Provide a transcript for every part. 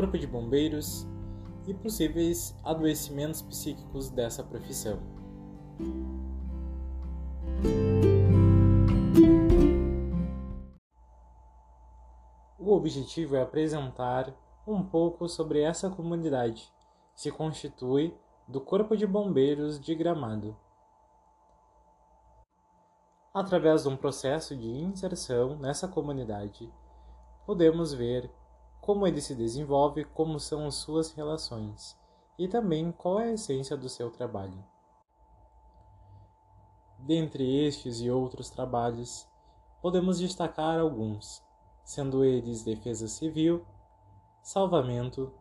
Corpo de Bombeiros e possíveis adoecimentos psíquicos dessa profissão. O objetivo é apresentar um pouco sobre essa comunidade, que se constitui do Corpo de Bombeiros de Gramado. Através de um processo de inserção nessa comunidade, podemos ver como ele se desenvolve, como são as suas relações e também qual é a essência do seu trabalho. Dentre estes e outros trabalhos, podemos destacar alguns sendo eles defesa civil, salvamento,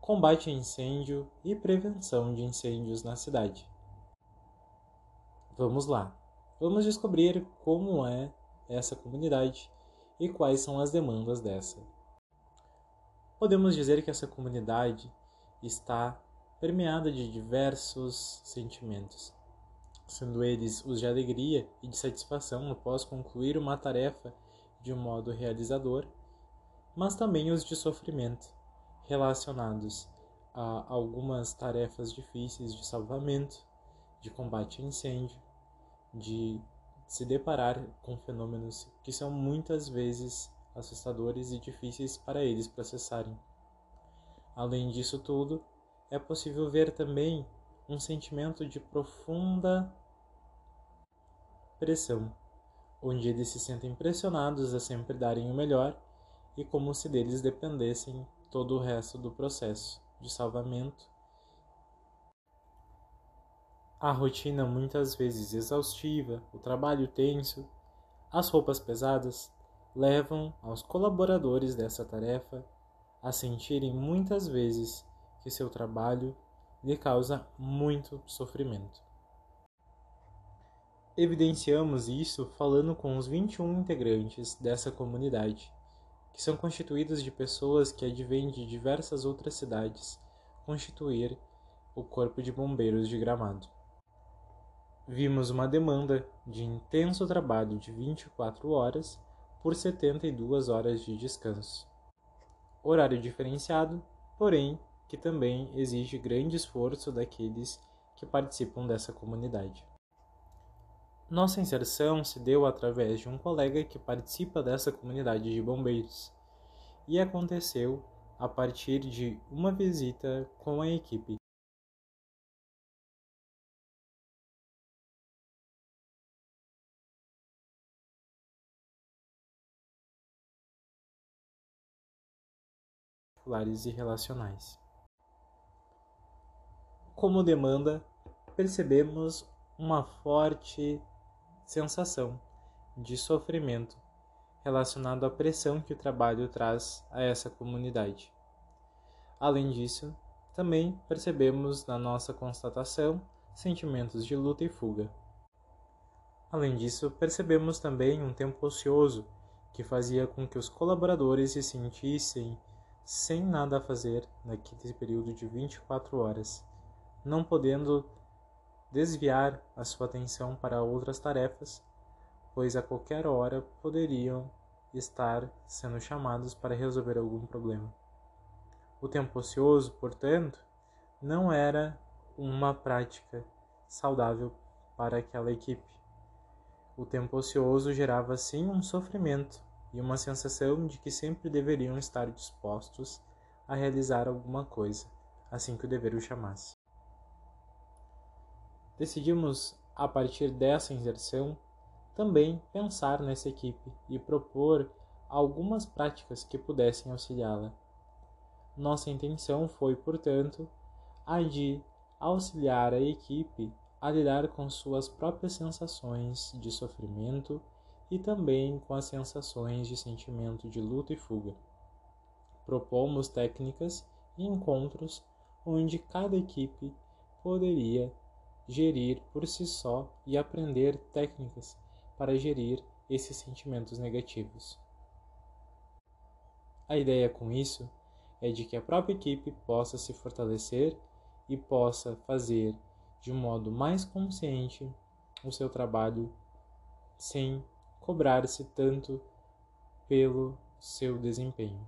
combate a incêndio e prevenção de incêndios na cidade. Vamos lá, vamos descobrir como é essa comunidade e quais são as demandas dessa. Podemos dizer que essa comunidade está permeada de diversos sentimentos, sendo eles os de alegria e de satisfação após concluir uma tarefa de um modo realizador, mas também os de sofrimento, relacionados a algumas tarefas difíceis de salvamento, de combate a incêndio, de se deparar com fenômenos que são muitas vezes assustadores e difíceis para eles processarem. Além disso tudo, é possível ver também um sentimento de profunda pressão onde eles se sentem pressionados a sempre darem o melhor e como se deles dependessem todo o resto do processo de salvamento. A rotina muitas vezes exaustiva, o trabalho tenso, as roupas pesadas levam aos colaboradores dessa tarefa a sentirem muitas vezes que seu trabalho lhe causa muito sofrimento. Evidenciamos isso falando com os 21 integrantes dessa comunidade, que são constituídos de pessoas que advêm de diversas outras cidades, constituir o Corpo de Bombeiros de Gramado. Vimos uma demanda de intenso trabalho de 24 horas por 72 horas de descanso. Horário diferenciado, porém, que também exige grande esforço daqueles que participam dessa comunidade. Nossa inserção se deu através de um colega que participa dessa comunidade de bombeiros e aconteceu a partir de uma visita com a equipe. E relacionais. Como demanda, percebemos uma forte sensação de sofrimento relacionado à pressão que o trabalho traz a essa comunidade. Além disso, também percebemos na nossa constatação sentimentos de luta e fuga. Além disso, percebemos também um tempo ocioso que fazia com que os colaboradores se sentissem sem nada a fazer naquele período de 24 horas, não podendo desviar a sua atenção para outras tarefas, pois a qualquer hora poderiam estar sendo chamados para resolver algum problema. O tempo ocioso, portanto, não era uma prática saudável para aquela equipe. O tempo ocioso gerava sim um sofrimento e uma sensação de que sempre deveriam estar dispostos a realizar alguma coisa, assim que o dever o chamasse. Decidimos, a partir dessa inserção, também pensar nessa equipe e propor algumas práticas que pudessem auxiliá-la. Nossa intenção foi, portanto, a de auxiliar a equipe a lidar com suas próprias sensações de sofrimento e também com as sensações de sentimento de luta e fuga. Propomos técnicas e encontros onde cada equipe poderia gerir por si só e aprender técnicas para gerir esses sentimentos negativos. A ideia com isso é de que a própria equipe possa se fortalecer e possa fazer de um modo mais consciente o seu trabalho sem cobrar-se tanto pelo seu desempenho.